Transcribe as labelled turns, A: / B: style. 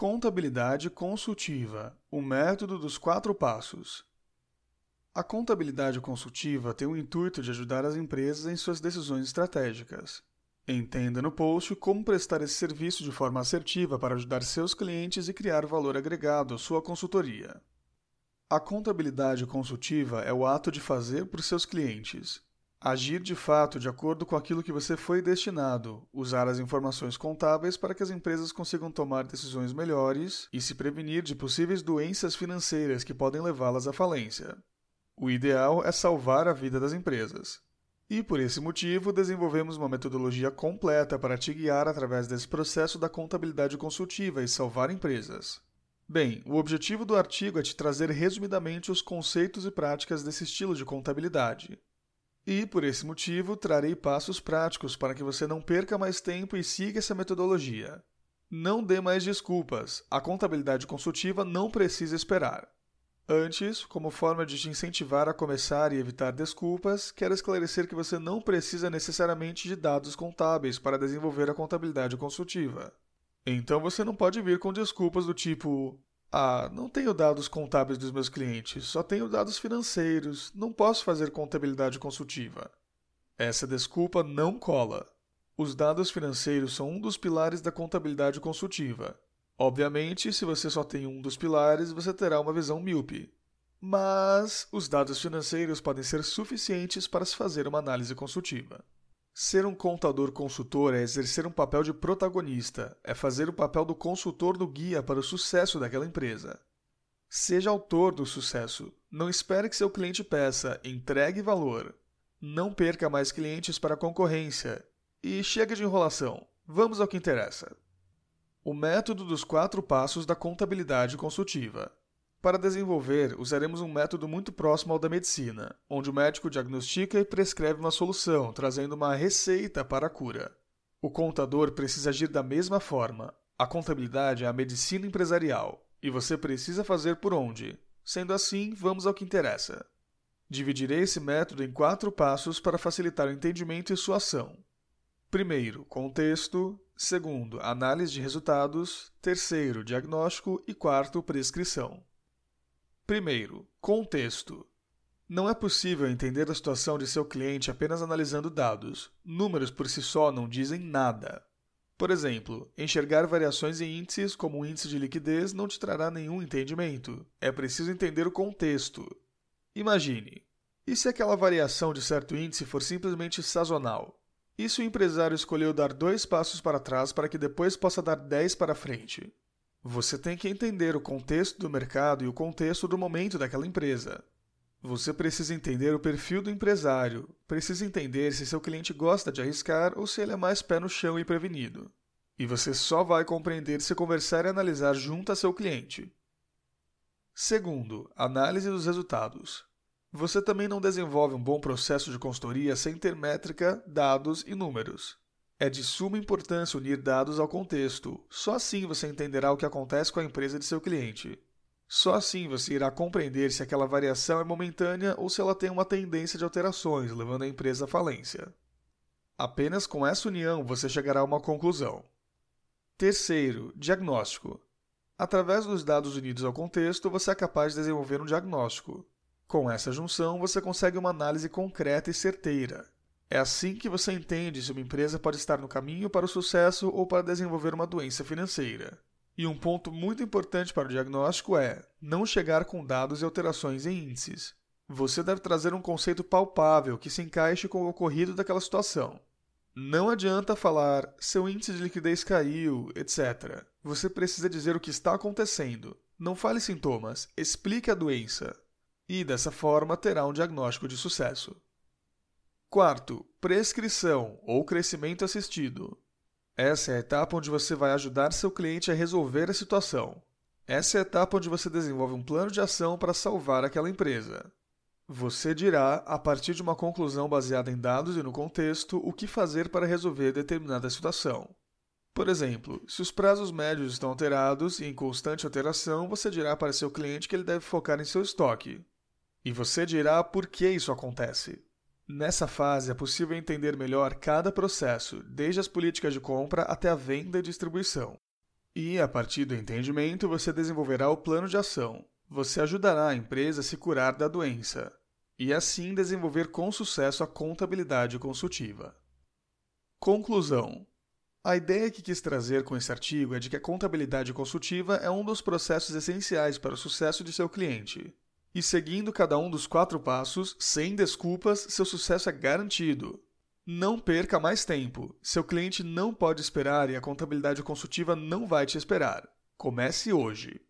A: Contabilidade consultiva o método dos quatro passos. A contabilidade consultiva tem o intuito de ajudar as empresas em suas decisões estratégicas. Entenda no post como prestar esse serviço de forma assertiva para ajudar seus clientes e criar valor agregado à sua consultoria. A contabilidade consultiva é o ato de fazer por seus clientes, Agir de fato de acordo com aquilo que você foi destinado, usar as informações contábeis para que as empresas consigam tomar decisões melhores e se prevenir de possíveis doenças financeiras que podem levá-las à falência. O ideal é salvar a vida das empresas. E por esse motivo, desenvolvemos uma metodologia completa para te guiar através desse processo da contabilidade consultiva e salvar empresas. Bem, o objetivo do artigo é te trazer resumidamente os conceitos e práticas desse estilo de contabilidade. E, por esse motivo, trarei passos práticos para que você não perca mais tempo e siga essa metodologia. Não dê mais desculpas, a contabilidade consultiva não precisa esperar. Antes, como forma de te incentivar a começar e evitar desculpas, quero esclarecer que você não precisa necessariamente de dados contábeis para desenvolver a contabilidade consultiva. Então você não pode vir com desculpas do tipo: ah, não tenho dados contábeis dos meus clientes, só tenho dados financeiros, não posso fazer contabilidade consultiva. Essa desculpa não cola. Os dados financeiros são um dos pilares da contabilidade consultiva. Obviamente, se você só tem um dos pilares, você terá uma visão míope. Mas os dados financeiros podem ser suficientes para se fazer uma análise consultiva. Ser um contador consultor é exercer um papel de protagonista, é fazer o papel do consultor do guia para o sucesso daquela empresa. Seja autor do sucesso. Não espere que seu cliente peça, entregue valor. Não perca mais clientes para a concorrência. E chega de enrolação. Vamos ao que interessa. O método dos quatro passos da contabilidade consultiva. Para desenvolver, usaremos um método muito próximo ao da medicina, onde o médico diagnostica e prescreve uma solução, trazendo uma receita para a cura. O contador precisa agir da mesma forma. A contabilidade é a medicina empresarial, e você precisa fazer por onde. Sendo assim, vamos ao que interessa. Dividirei esse método em quatro passos para facilitar o entendimento e sua ação. Primeiro, contexto. Segundo, análise de resultados. Terceiro, diagnóstico. E quarto, prescrição. Primeiro, contexto. Não é possível entender a situação de seu cliente apenas analisando dados. Números por si só não dizem nada. Por exemplo, enxergar variações em índices como o índice de liquidez não te trará nenhum entendimento. É preciso entender o contexto. Imagine: e se aquela variação de certo índice for simplesmente sazonal? E se o empresário escolheu dar dois passos para trás para que depois possa dar dez para frente? Você tem que entender o contexto do mercado e o contexto do momento daquela empresa. Você precisa entender o perfil do empresário, precisa entender se seu cliente gosta de arriscar ou se ele é mais pé no chão e prevenido. E você só vai compreender se conversar e analisar junto a seu cliente. Segundo, análise dos resultados. Você também não desenvolve um bom processo de consultoria sem ter métrica, dados e números. É de suma importância unir dados ao contexto. Só assim você entenderá o que acontece com a empresa de seu cliente. Só assim você irá compreender se aquela variação é momentânea ou se ela tem uma tendência de alterações, levando a empresa à falência. Apenas com essa união você chegará a uma conclusão. Terceiro, diagnóstico. Através dos dados unidos ao contexto, você é capaz de desenvolver um diagnóstico. Com essa junção, você consegue uma análise concreta e certeira. É assim que você entende se uma empresa pode estar no caminho para o sucesso ou para desenvolver uma doença financeira. E um ponto muito importante para o diagnóstico é não chegar com dados e alterações em índices. Você deve trazer um conceito palpável que se encaixe com o ocorrido daquela situação. Não adianta falar seu índice de liquidez caiu, etc. Você precisa dizer o que está acontecendo. Não fale sintomas, explique a doença. E dessa forma terá um diagnóstico de sucesso. Quarto, prescrição ou crescimento assistido. Essa é a etapa onde você vai ajudar seu cliente a resolver a situação. Essa é a etapa onde você desenvolve um plano de ação para salvar aquela empresa. Você dirá, a partir de uma conclusão baseada em dados e no contexto, o que fazer para resolver determinada situação. Por exemplo, se os prazos médios estão alterados e em constante alteração, você dirá para seu cliente que ele deve focar em seu estoque. E você dirá por que isso acontece. Nessa fase é possível entender melhor cada processo, desde as políticas de compra até a venda e distribuição. E, a partir do entendimento, você desenvolverá o plano de ação. Você ajudará a empresa a se curar da doença e, assim, desenvolver com sucesso a contabilidade consultiva. Conclusão: A ideia que quis trazer com esse artigo é de que a contabilidade consultiva é um dos processos essenciais para o sucesso de seu cliente. E seguindo cada um dos quatro passos, sem desculpas, seu sucesso é garantido. Não perca mais tempo. Seu cliente não pode esperar e a contabilidade consultiva não vai te esperar. Comece hoje.